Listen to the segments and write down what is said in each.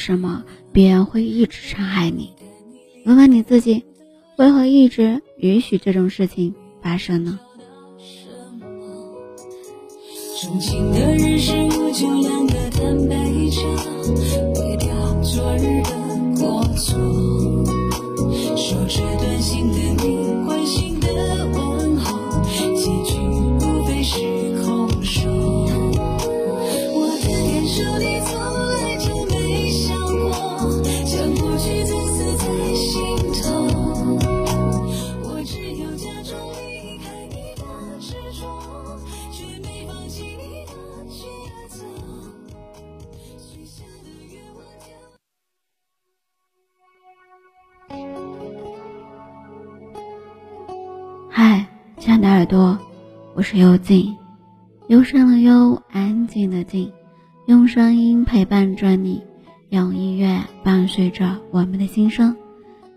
什么别人会一直伤害你，问问你自己，为何一直允许这种事情发生呢？钟情的人是我就两个坦白着，毁掉昨日的过错。说着短信的嗨，亲爱的耳朵，我是幽静，幽深的幽，安静的静，用声音陪伴着你，用音乐伴随着我们的心声。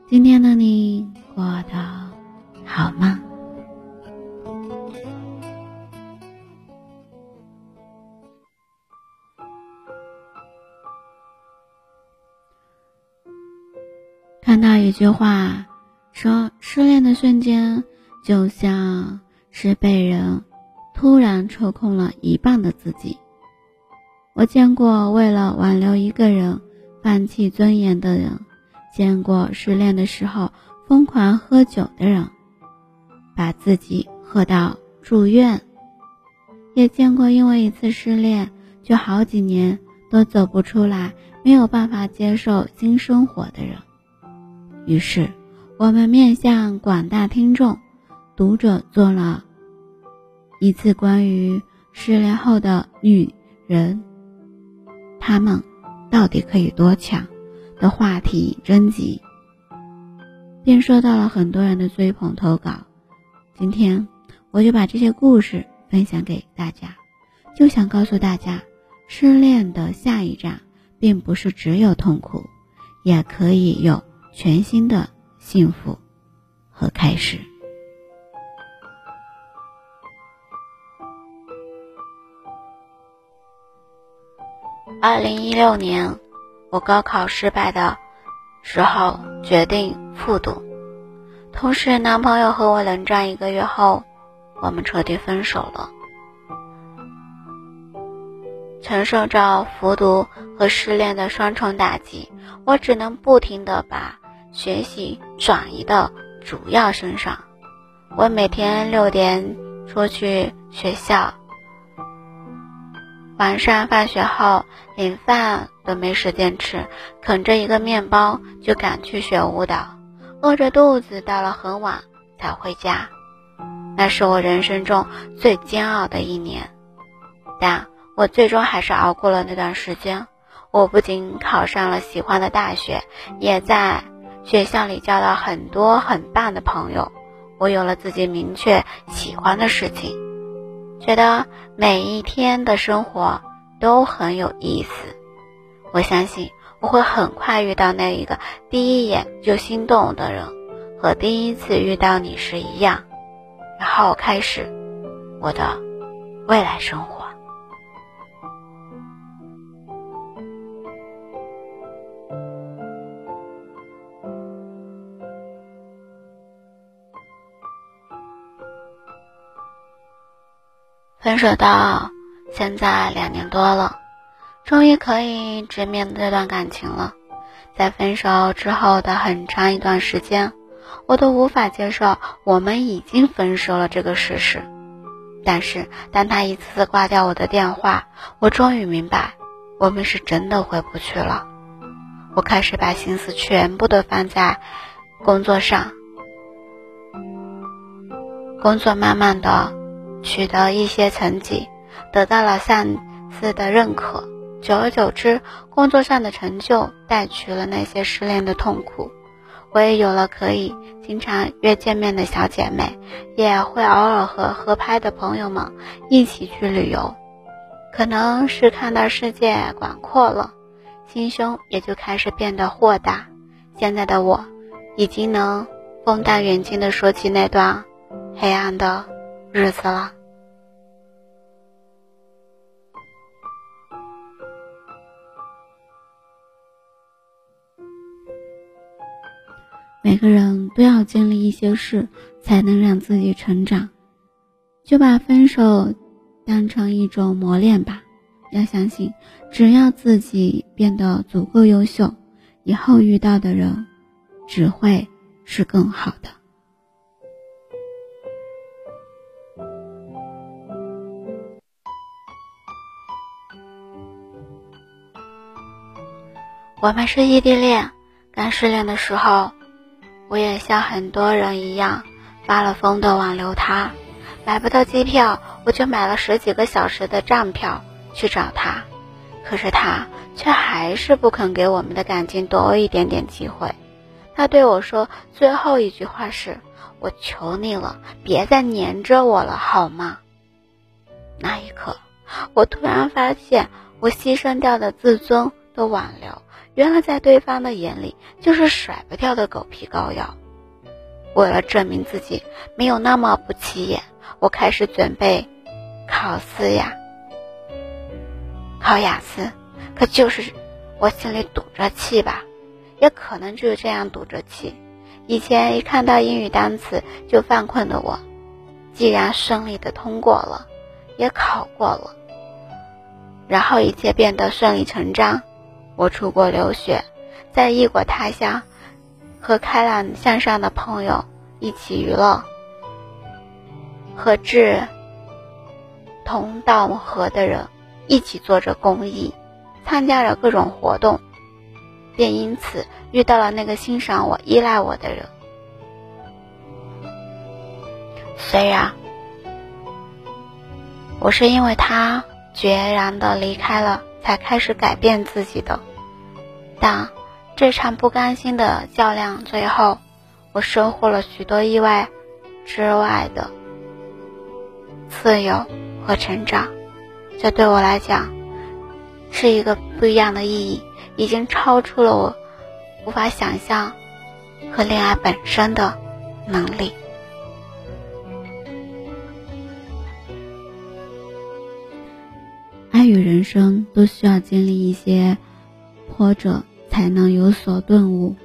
今天的你过得好吗？看到一句话说，失恋的瞬间就像是被人突然抽空了一半的自己。我见过为了挽留一个人放弃尊严的人，见过失恋的时候疯狂喝酒的人，把自己喝到住院，也见过因为一次失恋就好几年都走不出来，没有办法接受新生活的人。于是，我们面向广大听众、读者做了一次关于失恋后的女人，她们到底可以多强的话题征集，并收到了很多人的追捧投稿。今天，我就把这些故事分享给大家，就想告诉大家，失恋的下一站，并不是只有痛苦，也可以有。全新的幸福和开始。二零一六年，我高考失败的时候决定复读，同时男朋友和我冷战一个月后，我们彻底分手了。承受着复读和失恋的双重打击，我只能不停的把。学习转移到主要身上。我每天六点出去学校，晚上放学后连饭都没时间吃，啃着一个面包就赶去学舞蹈，饿着肚子到了很晚才回家。那是我人生中最煎熬的一年，但我最终还是熬过了那段时间。我不仅考上了喜欢的大学，也在。学校里交到很多很棒的朋友，我有了自己明确喜欢的事情，觉得每一天的生活都很有意思。我相信我会很快遇到那一个第一眼就心动的人，和第一次遇到你时一样，然后开始我的未来生活。分手到现在两年多了，终于可以直面这段感情了。在分手之后的很长一段时间，我都无法接受我们已经分手了这个事实。但是当他一次次挂掉我的电话，我终于明白，我们是真的回不去了。我开始把心思全部都放在工作上，工作慢慢的。取得一些成绩，得到了上司的认可。久而久之，工作上的成就带去了那些失恋的痛苦。我也有了可以经常约见面的小姐妹，也会偶尔和合拍的朋友们一起去旅游。可能是看到世界广阔了，心胸也就开始变得豁达。现在的我，已经能风淡远近的说起那段黑暗的。日子了。每个人都要经历一些事才能让自己成长。就把分手当成一种磨练吧要相信只要自己变得足够优秀以后遇到的人只会是更好的。我们是异地恋，刚失恋的时候，我也像很多人一样发了疯的挽留他。买不到机票，我就买了十几个小时的站票去找他。可是他却还是不肯给我们的感情多一点点机会。他对我说最后一句话是：“我求你了，别再黏着我了，好吗？”那一刻，我突然发现，我牺牲掉的自尊的挽留。原来在对方的眼里就是甩不掉的狗皮膏药。为了证明自己没有那么不起眼，我开始准备考思呀，考雅思。可就是我心里堵着气吧，也可能就是这样堵着气。以前一看到英语单词就犯困的我，既然顺利的通过了，也考过了，然后一切变得顺理成章。我出国留学，在异国他乡，和开朗向上的朋友一起娱乐，和志同道合的人一起做着公益，参加着各种活动，便因此遇到了那个欣赏我、依赖我的人。虽然我是因为他决然的离开了。才开始改变自己的，但这场不甘心的较量，最后我收获了许多意外之外的自由和成长。这对我来讲是一个不一样的意义，已经超出了我无法想象和恋爱本身的能力。爱与人生都需要经历一些波折，才能有所顿悟，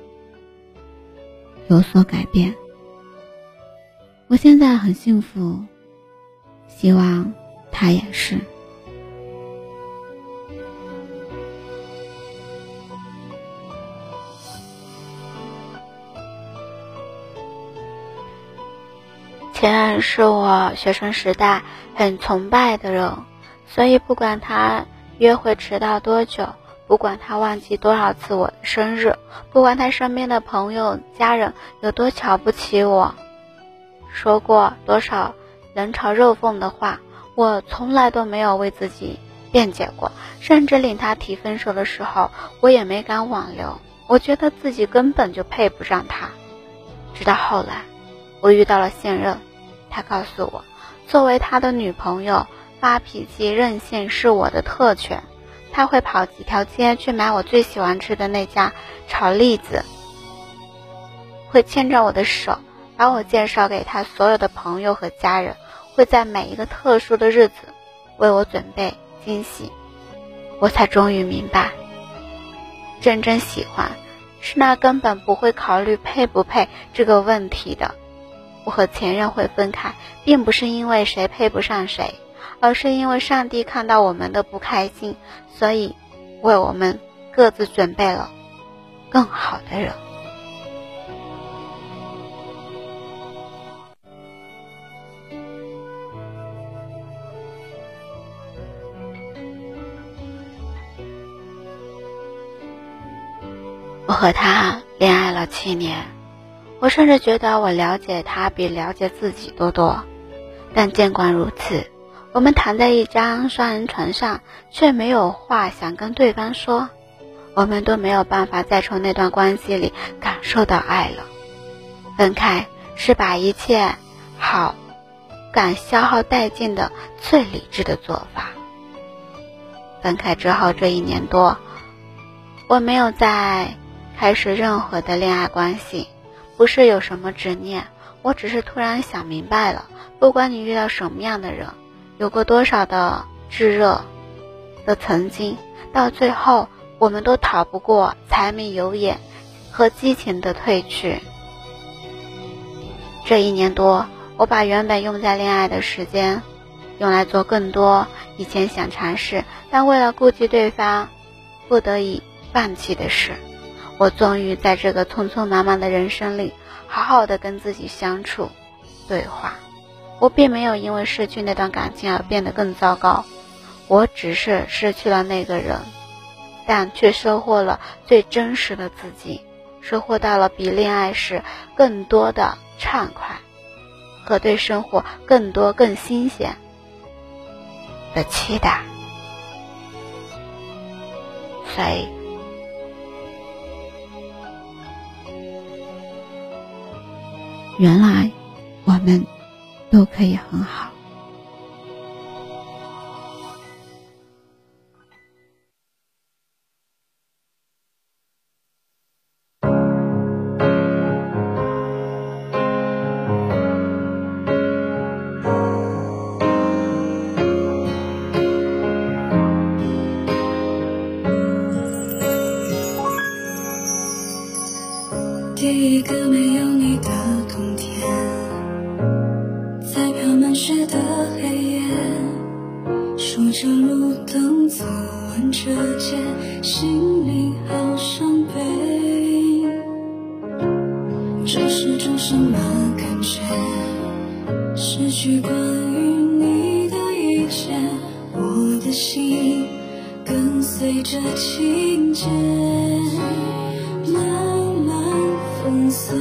有所改变。我现在很幸福，希望他也是。前任是我学生时代很崇拜的人。所以，不管他约会迟到多久，不管他忘记多少次我的生日，不管他身边的朋友、家人有多瞧不起我，说过多少冷嘲热讽的话，我从来都没有为自己辩解过。甚至令他提分手的时候，我也没敢挽留。我觉得自己根本就配不上他。直到后来，我遇到了现任，他告诉我，作为他的女朋友。发脾气、任性是我的特权。他会跑几条街去买我最喜欢吃的那家炒栗子，会牵着我的手，把我介绍给他所有的朋友和家人，会在每一个特殊的日子为我准备惊喜。我才终于明白，真正喜欢是那根本不会考虑配不配这个问题的。我和前任会分开，并不是因为谁配不上谁。而是因为上帝看到我们的不开心，所以为我们各自准备了更好的人。我和他恋爱了七年，我甚至觉得我了解他比了解自己多多，但尽管如此。我们躺在一张双人床上，却没有话想跟对方说。我们都没有办法再从那段关系里感受到爱了。分开是把一切好感消耗殆尽的最理智的做法。分开之后这一年多，我没有再开始任何的恋爱关系，不是有什么执念，我只是突然想明白了，不管你遇到什么样的人。有过多少的炙热的曾经，到最后，我们都逃不过柴米油盐和激情的褪去。这一年多，我把原本用在恋爱的时间，用来做更多以前想尝试但为了顾及对方，不得已放弃的事。我终于在这个匆匆忙忙的人生里，好好的跟自己相处、对话。我并没有因为失去那段感情而变得更糟糕，我只是失去了那个人，但却收获了最真实的自己，收获到了比恋爱时更多的。畅快，和对生活更多、更新鲜的期待。所以，原来我们都可以很好。第一个没有你的冬天，雪的黑夜，数着路灯，走完这街，心里好伤悲。这是种什么感觉？失去关于你的一切，我的心跟随着情节慢慢。粉碎，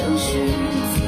就是。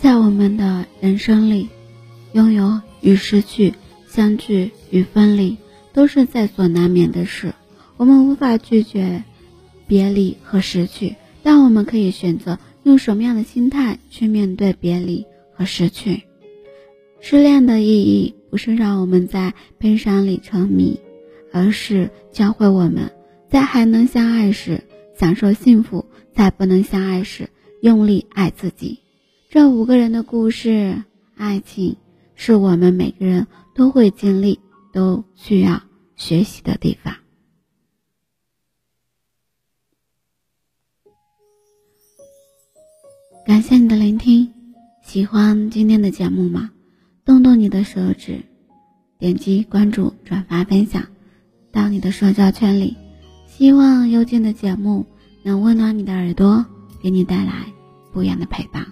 在我们的人生里，拥有与失去、相聚与分离，都是在所难免的事。我们无法拒绝别离和失去，但我们可以选择用什么样的心态去面对别离和失去。失恋的意义不是让我们在悲伤里沉迷，而是教会我们在还能相爱时享受幸福，在不能相爱时用力爱自己。这五个人的故事，爱情是我们每个人都会经历、都需要学习的地方。感谢你的聆听，喜欢今天的节目吗？动动你的手指，点击关注、转发、分享到你的社交圈里。希望幽静的节目能温暖你的耳朵，给你带来不一样的陪伴。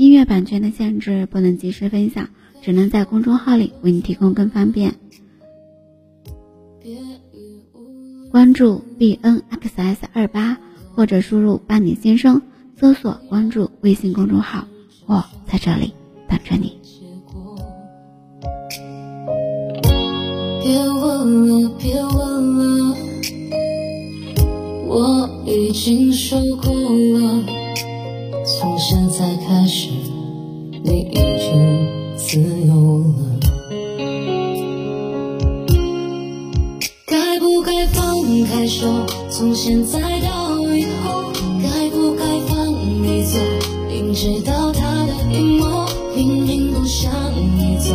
音乐版权的限制不能及时分享，只能在公众号里为你提供更方便。关注 b n x s 二八，或者输入“伴你先生”，搜索关注微信公众号，我在这里等着你。别问了，别问了，我已经受够了。从现在开始你已经自由了。该不该放开手从现在到以后？该不该放你走明知道他的阴谋明明不想你走？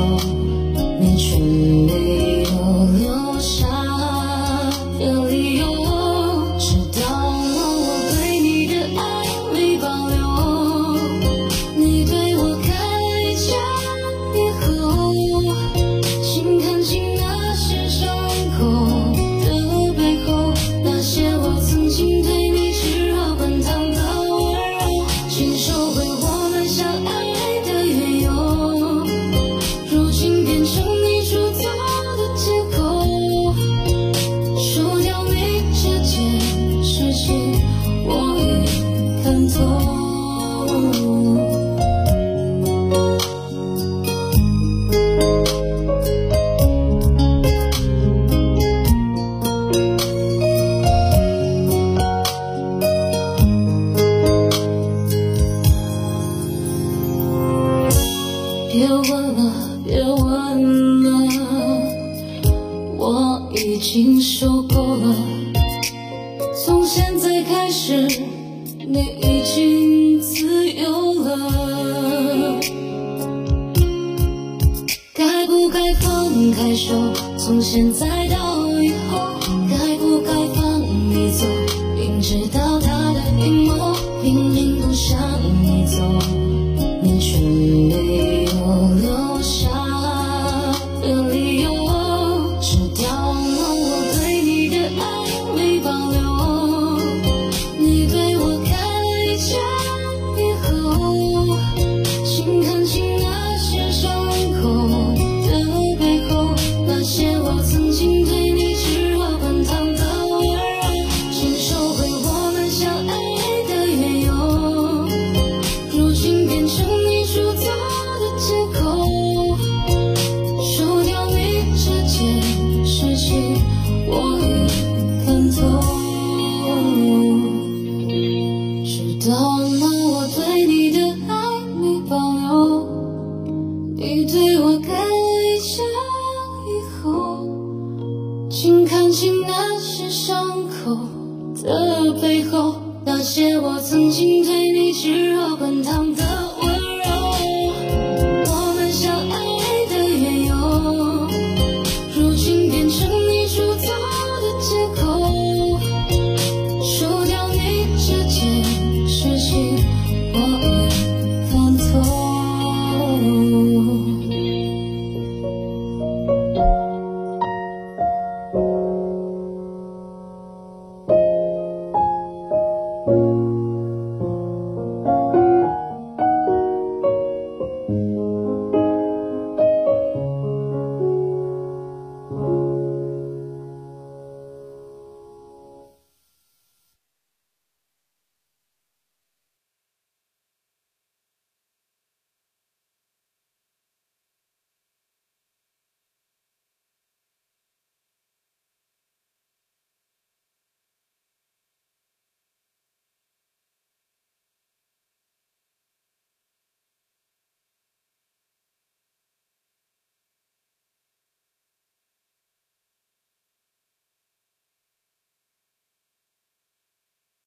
手，从现在的。心对你炙热滚烫的。